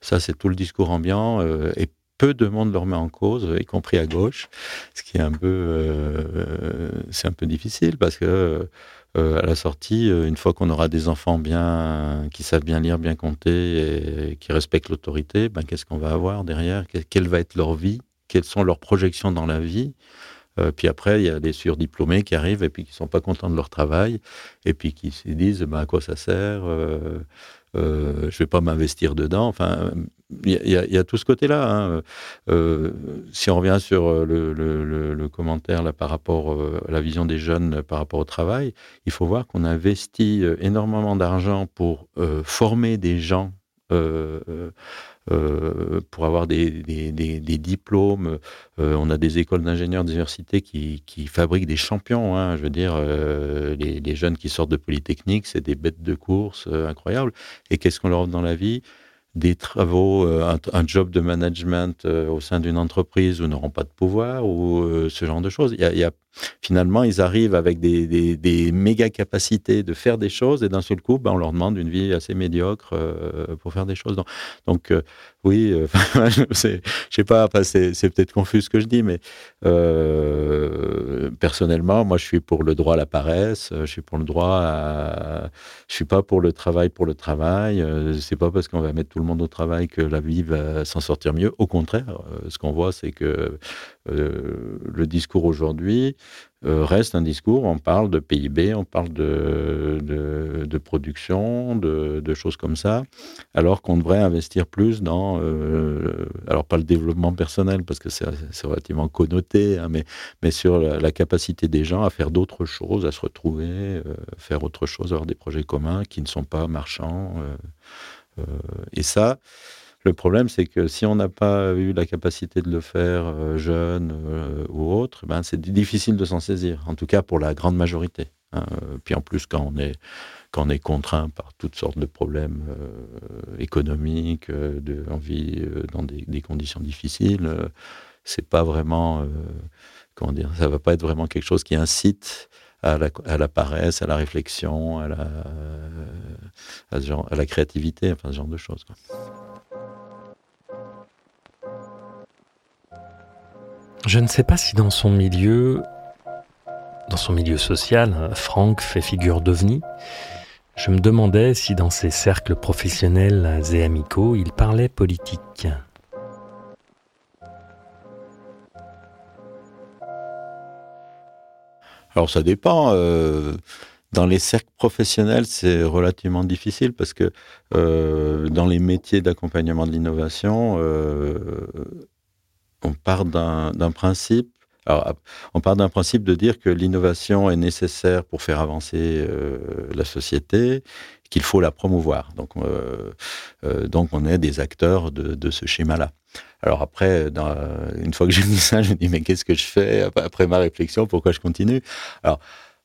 Ça, c'est tout le discours ambiant. et peu de monde le remet en cause, y compris à gauche, ce qui est un peu, euh, c'est un peu difficile parce que euh, à la sortie, euh, une fois qu'on aura des enfants bien, qui savent bien lire, bien compter et qui respectent l'autorité, ben qu'est-ce qu'on va avoir derrière? Quelle va être leur vie? Quelles sont leurs projections dans la vie? Puis après, il y a des surdiplômés qui arrivent et puis qui sont pas contents de leur travail et puis qui se disent ben, à quoi ça sert? Euh, je vais pas m'investir dedans. Enfin, il y, a tout ce côté-là. Hein. Euh, si on revient sur euh, le, commentaire là par rapport à la vision des jeunes par rapport au travail, il faut voir qu'on investit énormément d'argent pour former des gens pour avoir des, des, des, diplômes. Euh, on a des écoles d'ingénieurs d'université qui, qui, fabriquent des champions. Hein, je veux dire, euh, les, les, jeunes qui sortent de Polytechnique, c'est des bêtes de course incroyables. Et qu'est-ce qu'on leur offre dans la vie? Des travaux, un, job de management au sein d'une entreprise où ils n'auront pas de pouvoir ou ce genre de choses. Il y a, finalement, ils arrivent avec des, des, méga capacités de faire des choses et d'un seul coup, ben, on leur demande une vie assez médiocre euh, pour faire des choses. Donc, donc euh, oui, euh, *laughs* je sais pas, c'est peut-être confus ce que je dis, mais personnellement, moi, je suis pour le droit à la paresse, je suis pour le droit à, je suis pas pour le travail pour le travail. c'est pas parce qu'on va mettre tout le monde au travail que la vie va s'en sortir mieux. Au contraire, ce qu'on voit, c'est que le discours aujourd'hui euh, reste un discours, on parle de PIB, on parle de, de, production, de, choses comme ça, alors qu'on devrait investir plus dans, euh, alors pas le développement personnel, parce que c'est relativement connoté, hein, mais, mais sur la, capacité des gens à faire d'autres choses, à se retrouver, euh, faire autre chose, avoir des projets communs qui ne sont pas marchands. Et ça, le problème, c'est que si on n'a pas eu la capacité de le faire euh, jeune euh, ou autre, ben c'est difficile de s'en saisir, en tout cas pour la grande majorité. Hein. Puis en plus, quand on est, quand on est contraint par toutes sortes de problèmes euh, économiques, de, on vit dans des, des conditions difficiles, c'est pas vraiment, comment dire, ça va pas être vraiment quelque chose qui incite à la, paresse, à la réflexion, à la, la créativité, enfin ce genre de choses. Je ne sais pas si dans son milieu, dans son milieu social, Franck fait figure d'ovni. Je me demandais si dans ses cercles professionnels et amicaux, il parlait politique. Alors ça dépend. Euh, dans les cercles professionnels, c'est relativement difficile parce que euh, dans les métiers d'accompagnement de l'innovation, euh, on part d'un principe. Alors, on part d'un principe de dire que l'innovation est nécessaire pour faire avancer la société, qu'il faut la promouvoir. Donc, donc, on est des acteurs de, ce schéma-là. Alors après, une fois que j'ai *laughs* mis ça, je me dis mais qu'est-ce que je fais après ma réflexion Pourquoi je continue? Alors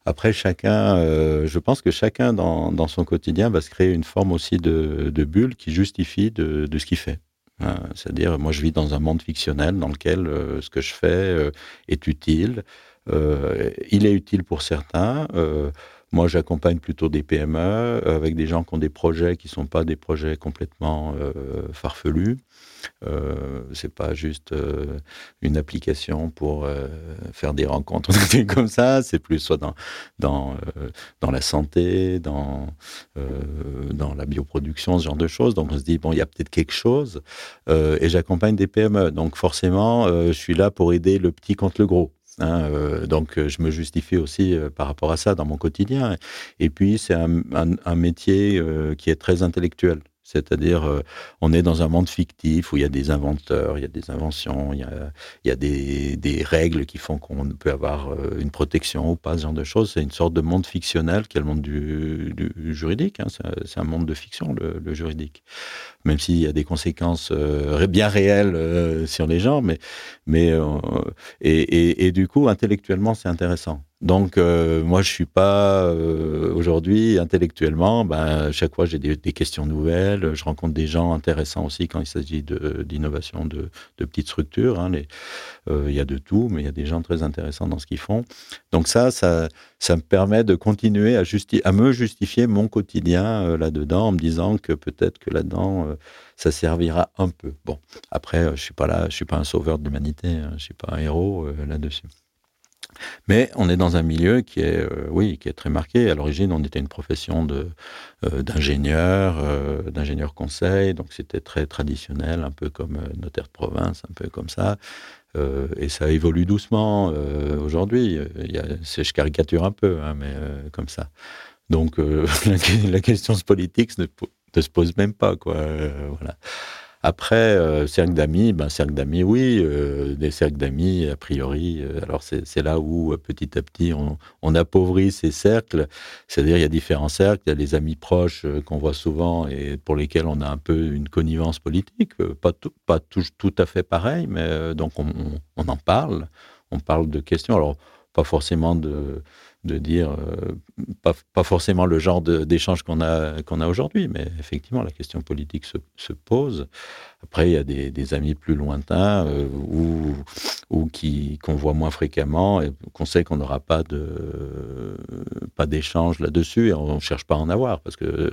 après, chacun, euh, je pense que chacun dans, son quotidien va se créer une forme aussi de, bulle qui justifie de, ce qu'il fait. Hein. C'est-à-dire, moi, je vis dans un monde fictionnel dans lequel euh, ce que je fais euh, est utile. il est utile pour certains. Moi, j'accompagne plutôt des PME avec des gens qui ont des projets qui ne sont pas des projets complètement farfelus. Euh, c'est pas juste euh, une application pour euh, faire des rencontres *laughs* comme ça. C'est plus soit dans dans euh, dans la santé, dans dans la bioproduction, ce genre de choses. Donc on se dit bon, il y a peut-être quelque chose. et j'accompagne des PME, donc forcément, je suis là pour aider le petit contre le gros. Hein, donc, je me justifie aussi par rapport à ça dans mon quotidien. Et puis, c'est un, métier qui est très intellectuel. C'est-à-dire, euh, on est dans un monde fictif où il y a des inventeurs, il y a des inventions, il y a, des, règles qui font qu'on peut avoir euh, une protection ou pas, ce genre de choses. C'est une sorte de monde fictionnel qui est le monde du, juridique. Hein. C'est un monde de fiction, le, juridique. Même s'il y a des conséquences euh, bien réelles sur les gens, mais, mais et, du coup, intellectuellement, c'est intéressant. Donc, euh, moi, je suis pas euh, aujourd'hui intellectuellement. Ben, chaque fois, j'ai des, questions nouvelles. Je rencontre des gens intéressants aussi quand il s'agit d'innovation de, de, petites structures. Hein, euh, il y a de tout, mais il y a des gens très intéressants dans ce qu'ils font. Donc ça, ça, ça me permet de continuer à, à me justifier mon quotidien là-dedans, en me disant que peut-être que là-dedans, ça servira un peu. Bon, après, je suis pas là, je suis pas un sauveur de l'humanité. Hein, je suis pas un héros là-dessus. Mais on est dans un milieu qui est, euh, oui, qui est très marqué. À l'origine, on était une profession euh, d'ingénieur, euh, d'ingénieur conseil, donc c'était très traditionnel, un peu comme notaire de province, un peu comme ça. et ça évolue doucement aujourd'hui. Je caricature un peu, hein, mais comme ça. Donc *laughs* la, question politique ne, ne, se pose même pas, quoi. voilà. Après, euh, cercle d'amis, ben, cercle d'amis, oui, euh, des cercles d'amis, a priori. Euh, alors, c'est là où, petit à petit, on, appauvrit ces cercles. C'est-à-dire, il y a différents cercles. Il y a les amis proches qu'on voit souvent et pour lesquels on a un peu une connivence politique. Pas, tout, pas tout, à fait pareil, mais donc on, on, en parle. On parle de questions. Alors, pas forcément de de dire, euh, pas, pas, forcément le genre d'échange qu'on a, qu'on a aujourd'hui, mais effectivement, la question politique se, se pose. Après, il y a des, amis plus lointains euh, ou, ou qui qu'on voit moins fréquemment et qu'on sait qu'on n'aura pas de pas d'échange là-dessus et on ne cherche pas à en avoir parce que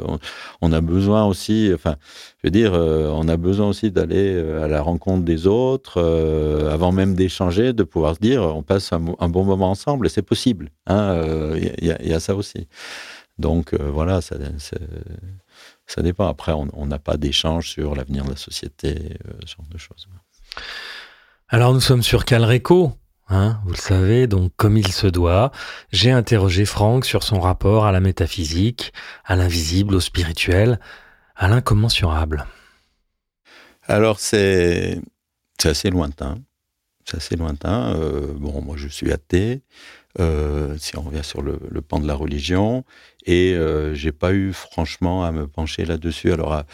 on, a besoin aussi, enfin, je veux dire, euh, on a besoin aussi d'aller à la rencontre des autres avant même d'échanger, de pouvoir se dire, on passe un, un bon moment ensemble et c'est possible. Hein, il y, a ça aussi. Donc euh, voilà, ça, ça, dépend. Après, on n'a pas d'échange sur l'avenir de la société, euh, ce genre de choses. Alors nous sommes sur Calreco, hein, vous le savez, donc comme il se doit, j'ai interrogé Franck sur son rapport à la métaphysique, à l'invisible, au spirituel, à l'incommensurable. Alors c'est assez lointain. C'est assez lointain. Euh, bon, moi je suis athée. Euh, si on revient sur le, le, pan de la religion, et euh, j'ai pas eu franchement à me pencher là-dessus. Alors,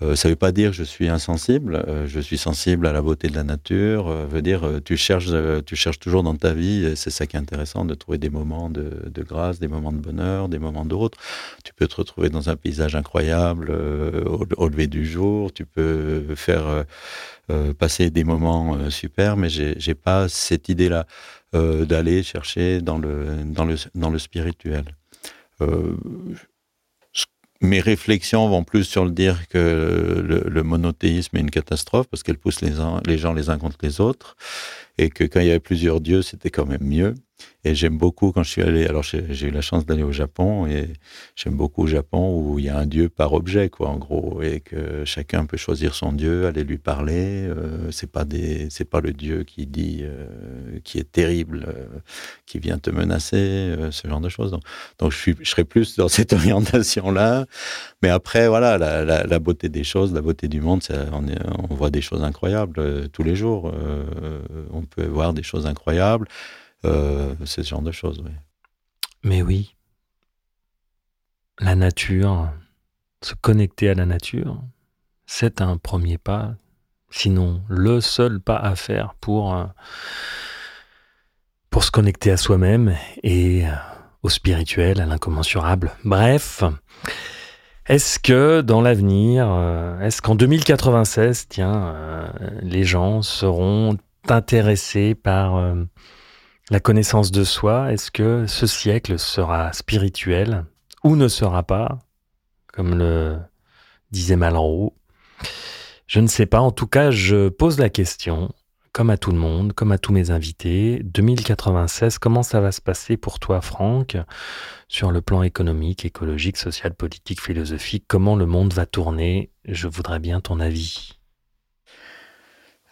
euh, ça veut pas dire je suis insensible. Euh, je suis sensible à la beauté de la nature. Euh, veut dire, tu cherches, tu cherches toujours dans ta vie. C'est ça qui est intéressant, de trouver des moments de, de, grâce, des moments de bonheur, des moments d'autres. Tu peux te retrouver dans un paysage incroyable au, au, lever du jour. Tu peux faire passer des moments super, mais j'ai pas cette idée-là. Euh, d'aller chercher dans le, dans le, dans le spirituel. Euh, mes réflexions vont plus sur le dire que le, monothéisme est une catastrophe parce qu'elle pousse les gens les uns contre les autres et que quand il y avait plusieurs dieux, c'était quand même mieux. Et j'aime beaucoup quand je suis allé. Alors, j'ai eu la chance d'aller au Japon et j'aime beaucoup au Japon où il y a un dieu par objet, quoi, en gros, et que chacun peut choisir son dieu, aller lui parler. Euh, c'est pas des, c'est pas le dieu qui dit, euh, qui est terrible, euh, qui vient te menacer, euh, ce genre de choses. Donc, donc je suis, je serais plus dans cette *laughs* orientation-là. Mais après, voilà, la, la, beauté des choses, la beauté du monde, on voit des choses incroyables tous les jours. on peut voir des choses incroyables. Euh, c'est ce genre de choses, oui. Mais oui, la nature, se connecter à la nature, c'est un premier pas, sinon le seul pas à faire pour, euh, pour se connecter à soi-même et euh, au spirituel, à l'incommensurable. Bref, est-ce que dans l'avenir, est-ce qu'en 2096, tiens, les gens seront intéressés par la connaissance de soi, est-ce que ce siècle sera spirituel ou ne sera pas, comme le disait Malraux? Je ne sais pas, en tout cas, je pose la question, comme à tout le monde, comme à tous mes invités. 2096, comment ça va se passer pour toi, Franck, sur le plan économique, écologique, social, politique, philosophique? Comment le monde va tourner? Je voudrais bien ton avis.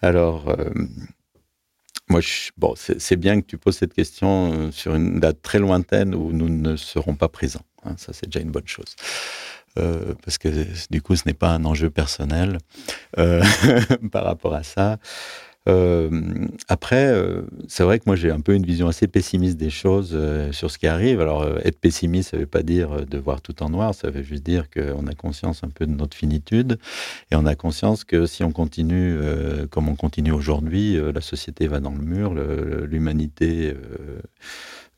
Alors, euh, moi, je, bon, c'est bien que tu poses cette question euh, sur une date très lointaine où nous ne serons pas présents. Hein, ça, c'est déjà une bonne chose. Euh, parce que du coup, ce n'est pas un enjeu personnel euh, *laughs* par rapport à ça. Euh, après, euh, c'est vrai que moi j'ai un peu une vision assez pessimiste des choses euh, sur ce qui arrive. Alors être pessimiste, ça ne veut pas dire de voir tout en noir, ça veut juste dire qu'on a conscience un peu de notre finitude et on a conscience que si on continue comme on continue aujourd'hui, la société va dans le mur, l'humanité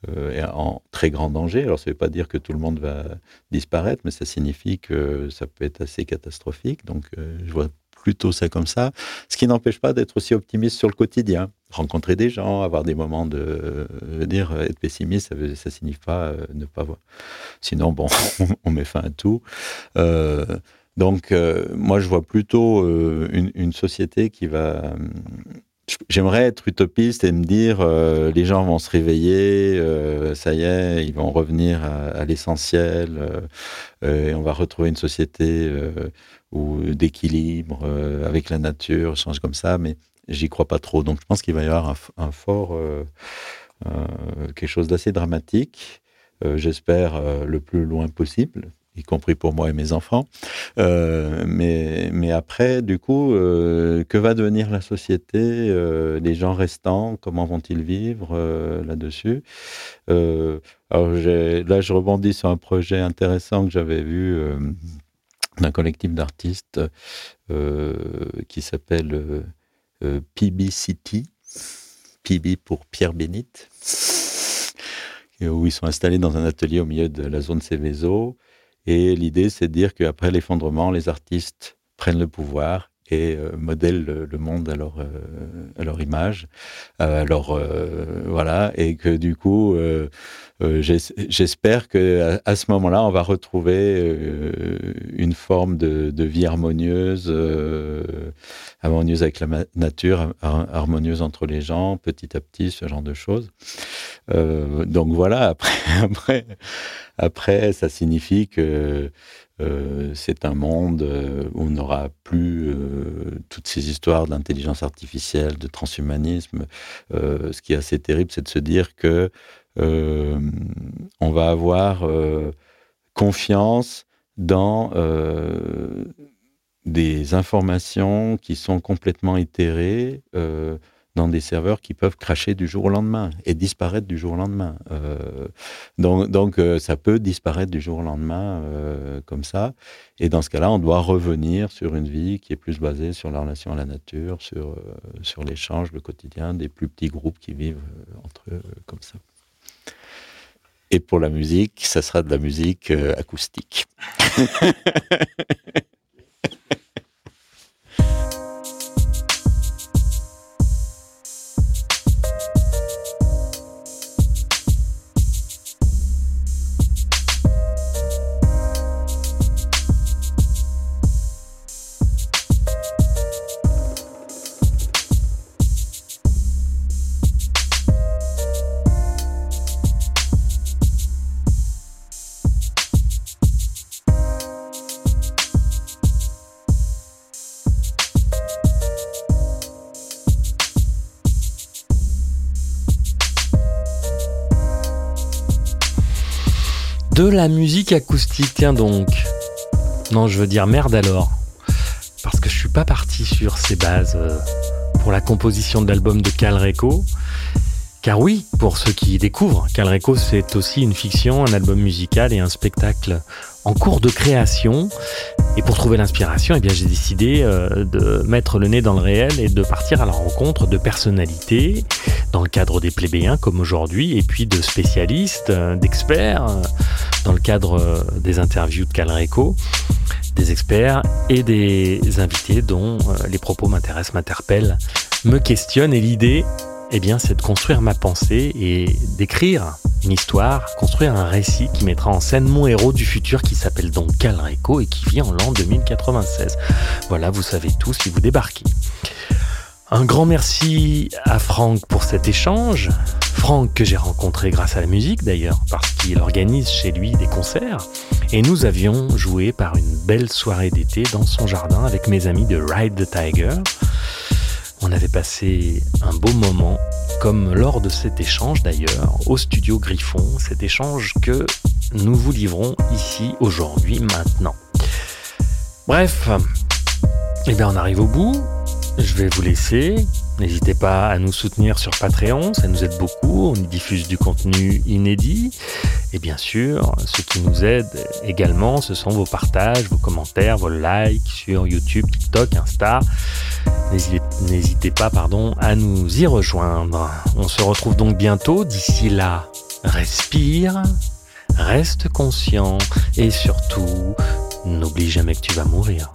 est en très grand danger. Alors, ça ne veut pas dire que tout le monde va disparaître, mais ça signifie que ça peut être assez catastrophique. Donc, je vois plutôt ça comme ça. Ce qui n'empêche pas d'être aussi optimiste sur le quotidien. Rencontrer des gens, avoir des moments de dire être pessimiste, ça ne signifie pas euh, ne pas voir. Sinon, bon, *laughs* on met fin à tout. Euh, donc, euh, moi, je vois plutôt euh, une, société qui va. J'aimerais être utopiste et me dire euh, les gens vont se réveiller, ça y est, ils vont revenir à l'essentiel et on va retrouver une société ou d'équilibre euh, avec la nature, change comme ça, mais j'y crois pas trop. Donc je pense qu'il va y avoir un, fort, euh, euh, quelque chose d'assez dramatique, euh, j'espère euh, le plus loin possible, y compris pour moi et mes enfants. Euh, mais, après, du coup, que va devenir la société, les gens restants, comment vont-ils vivre là-dessus? Là, je rebondis sur un projet intéressant que j'avais vu d'un collectif d'artistes euh, qui s'appelle euh, euh PB City, PB pour Pierre Bénite, où ils sont installés dans un atelier au milieu de la zone Céveso. Et l'idée, c'est de dire qu'après l'effondrement, les artistes prennent le pouvoir et euh, modèlent le, monde à leur, euh, à leur image. Euh, alors voilà, et que du coup, j'espère que à, ce moment-là, on va retrouver une forme de, de vie harmonieuse, harmonieuse avec la nature, harmonieuse entre les gens, petit à petit, ce genre de choses. donc voilà, *laughs* après, après, après, ça signifie que euh, c'est un monde euh, où on n'aura plus euh, toutes ces histoires d'intelligence artificielle, de transhumanisme. Ce qui est assez terrible, c'est de se dire que on va avoir confiance dans des informations qui sont complètement itérées dans des serveurs qui peuvent cracher du jour au lendemain et disparaître du jour au lendemain. Euh, donc, donc euh, ça peut disparaître du jour au lendemain euh, comme ça. Et dans ce cas-là, on doit revenir sur une vie qui est plus basée sur la relation à la nature, sur, sur l'échange, le quotidien, des plus petits groupes qui vivent entre eux comme ça. Et pour la musique, ça sera de la musique acoustique. *laughs* la musique acoustique, tiens donc. Non, je veux dire merde alors. Parce que je suis pas parti sur ces bases euh, pour la composition de l'album de Cal Reco. Car oui, pour ceux qui découvrent, Cal Reco c'est aussi une fiction, un album musical et un spectacle en cours de création. Et pour trouver l'inspiration, eh bien, j'ai décidé euh, de mettre le nez dans le réel et de partir à la rencontre de personnalités dans le cadre des plébéiens comme aujourd'hui, et puis de spécialistes, euh, d'experts euh, dans le cadre des interviews de Calreco, des experts et des invités dont les propos m'intéressent, m'interpellent, me questionnent. Et l'idée, eh bien, c'est de construire ma pensée et d'écrire une histoire, construire un récit qui mettra en scène mon héros du futur qui s'appelle donc Calreco et qui vit en l'an 2096. Voilà, vous savez tout si vous débarquez. Un grand merci à Franck pour cet échange. Franck que j'ai rencontré grâce à la musique d'ailleurs, parce qu'il organise chez lui des concerts. Et nous avions joué par une belle soirée d'été dans son jardin avec mes amis de Ride the Tiger. On avait passé un beau moment, comme lors de cet échange d'ailleurs, au studio Griffon, cet échange que nous vous livrons ici aujourd'hui, maintenant. Bref, eh bien on arrive au bout. Je vais vous laisser. N'hésitez pas à nous soutenir sur Patreon, ça nous aide beaucoup. On y diffuse du contenu inédit. Et bien sûr, ce qui nous aide également, ce sont vos partages, vos commentaires, vos likes sur YouTube, TikTok, Insta. N'hésitez pas à nous y rejoindre. On se retrouve donc bientôt. D'ici là, respire, reste conscient et surtout, n'oublie jamais que tu vas mourir.